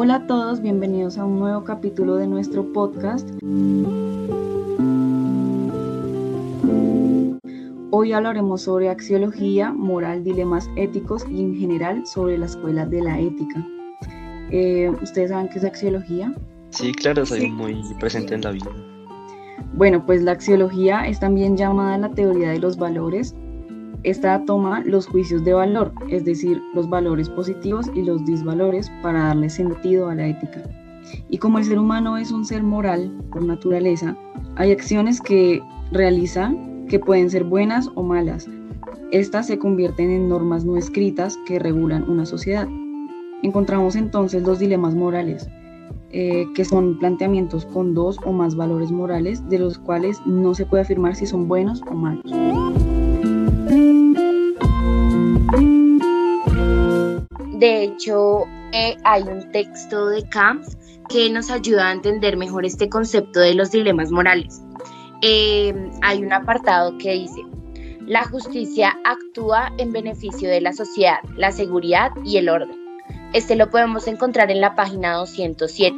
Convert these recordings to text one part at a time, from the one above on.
Hola a todos, bienvenidos a un nuevo capítulo de nuestro podcast. Hoy hablaremos sobre axiología, moral, dilemas éticos y en general sobre la escuela de la ética. Eh, ¿Ustedes saben qué es axiología? Sí, claro, soy muy presente en la vida. Bueno, pues la axiología es también llamada la teoría de los valores. Esta toma los juicios de valor, es decir, los valores positivos y los disvalores para darle sentido a la ética. Y como el ser humano es un ser moral por naturaleza, hay acciones que realiza que pueden ser buenas o malas. Estas se convierten en normas no escritas que regulan una sociedad. Encontramos entonces los dilemas morales, eh, que son planteamientos con dos o más valores morales de los cuales no se puede afirmar si son buenos o malos. De hecho, eh, hay un texto de Kant que nos ayuda a entender mejor este concepto de los dilemas morales. Eh, hay un apartado que dice, la justicia actúa en beneficio de la sociedad, la seguridad y el orden. Este lo podemos encontrar en la página 207.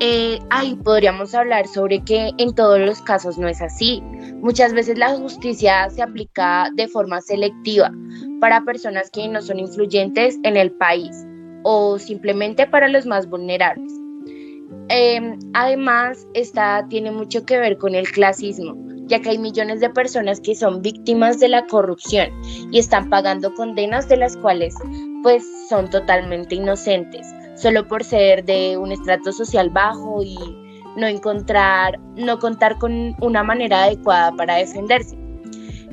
Eh, ahí podríamos hablar sobre que en todos los casos no es así. Muchas veces la justicia se aplica de forma selectiva para personas que no son influyentes en el país o simplemente para los más vulnerables. Em, además, esta tiene mucho que ver con el clasismo, ya que hay millones de personas que son víctimas de la corrupción y están pagando condenas de las cuales pues son totalmente inocentes, solo por ser de un estrato social bajo y no encontrar, no contar con una manera adecuada para defenderse.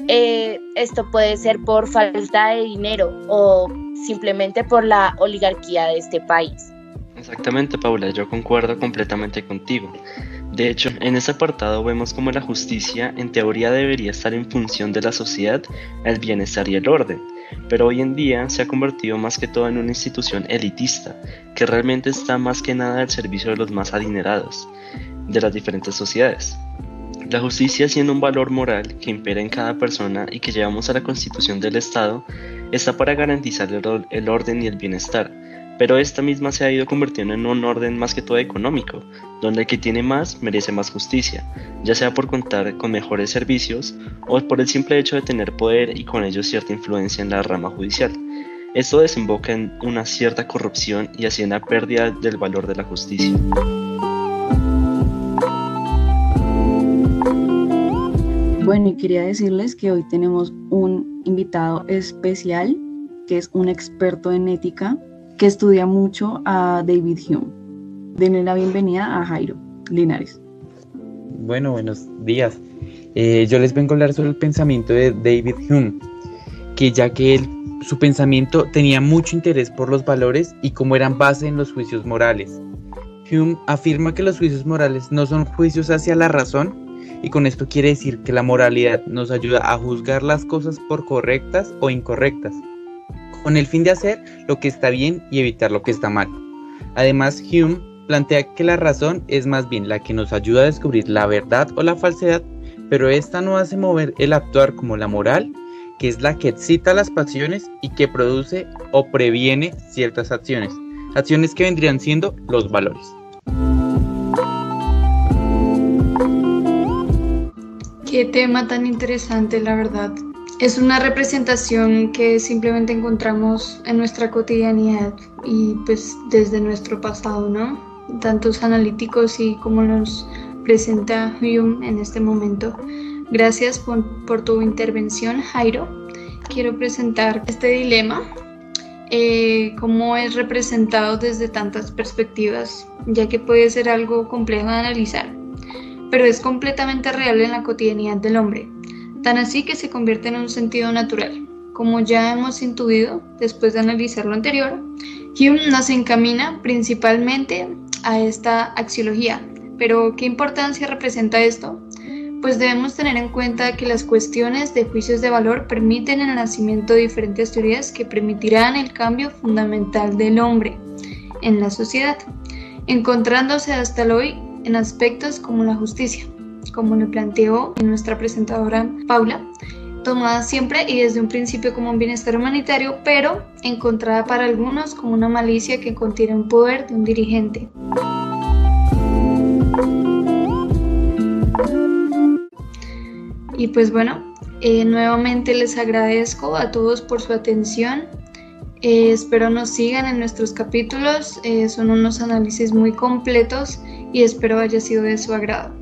Eh, esto puede ser por falta de dinero o simplemente por la oligarquía de este país. Exactamente, Paula, yo concuerdo completamente contigo. De hecho, en ese apartado vemos cómo la justicia en teoría debería estar en función de la sociedad, el bienestar y el orden, pero hoy en día se ha convertido más que todo en una institución elitista, que realmente está más que nada al servicio de los más adinerados, de las diferentes sociedades. La justicia siendo un valor moral que impera en cada persona y que llevamos a la constitución del Estado, está para garantizar el orden y el bienestar, pero esta misma se ha ido convirtiendo en un orden más que todo económico, donde el que tiene más merece más justicia, ya sea por contar con mejores servicios o por el simple hecho de tener poder y con ello cierta influencia en la rama judicial. Esto desemboca en una cierta corrupción y así en la pérdida del valor de la justicia. Bueno, y quería decirles que hoy tenemos un invitado especial, que es un experto en ética, que estudia mucho a David Hume. Denle la bienvenida a Jairo Linares. Bueno, buenos días. Eh, yo les vengo a hablar sobre el pensamiento de David Hume, que ya que su pensamiento tenía mucho interés por los valores y cómo eran base en los juicios morales. Hume afirma que los juicios morales no son juicios hacia la razón, y con esto quiere decir que la moralidad nos ayuda a juzgar las cosas por correctas o incorrectas, con el fin de hacer lo que está bien y evitar lo que está mal. Además, Hume plantea que la razón es más bien la que nos ayuda a descubrir la verdad o la falsedad, pero esta no hace mover el actuar como la moral, que es la que excita las pasiones y que produce o previene ciertas acciones, acciones que vendrían siendo los valores. Qué tema tan interesante, la verdad. Es una representación que simplemente encontramos en nuestra cotidianidad y pues desde nuestro pasado, ¿no? Tantos analíticos y como nos presenta Hume en este momento. Gracias por, tu intervención, Jairo. Quiero presentar este dilema, eh, cómo es representado desde tantas perspectivas, ya que puede ser algo complejo de analizar, pero es completamente real en la cotidianidad del hombre tan así que se convierte en un sentido natural. Como ya hemos intuido después de analizar lo anterior, Hume nos encamina principalmente a esta axiología. Pero, ¿qué importancia representa esto? Pues debemos tener en cuenta que las cuestiones de juicios de valor permiten el nacimiento de diferentes teorías que permitirán el cambio fundamental del hombre en la sociedad, encontrándose hasta el hoy en aspectos como la justicia, como lo planteó nuestra presentadora Paula, tomada siempre y desde un principio como un bienestar humanitario, pero encontrada para algunos como una malicia que contiene un poder de un dirigente. Y pues bueno, eh, nuevamente les agradezco a todos por su atención. Eh, espero nos sigan en nuestros capítulos, eh, son unos análisis muy completos y espero haya sido de su agrado.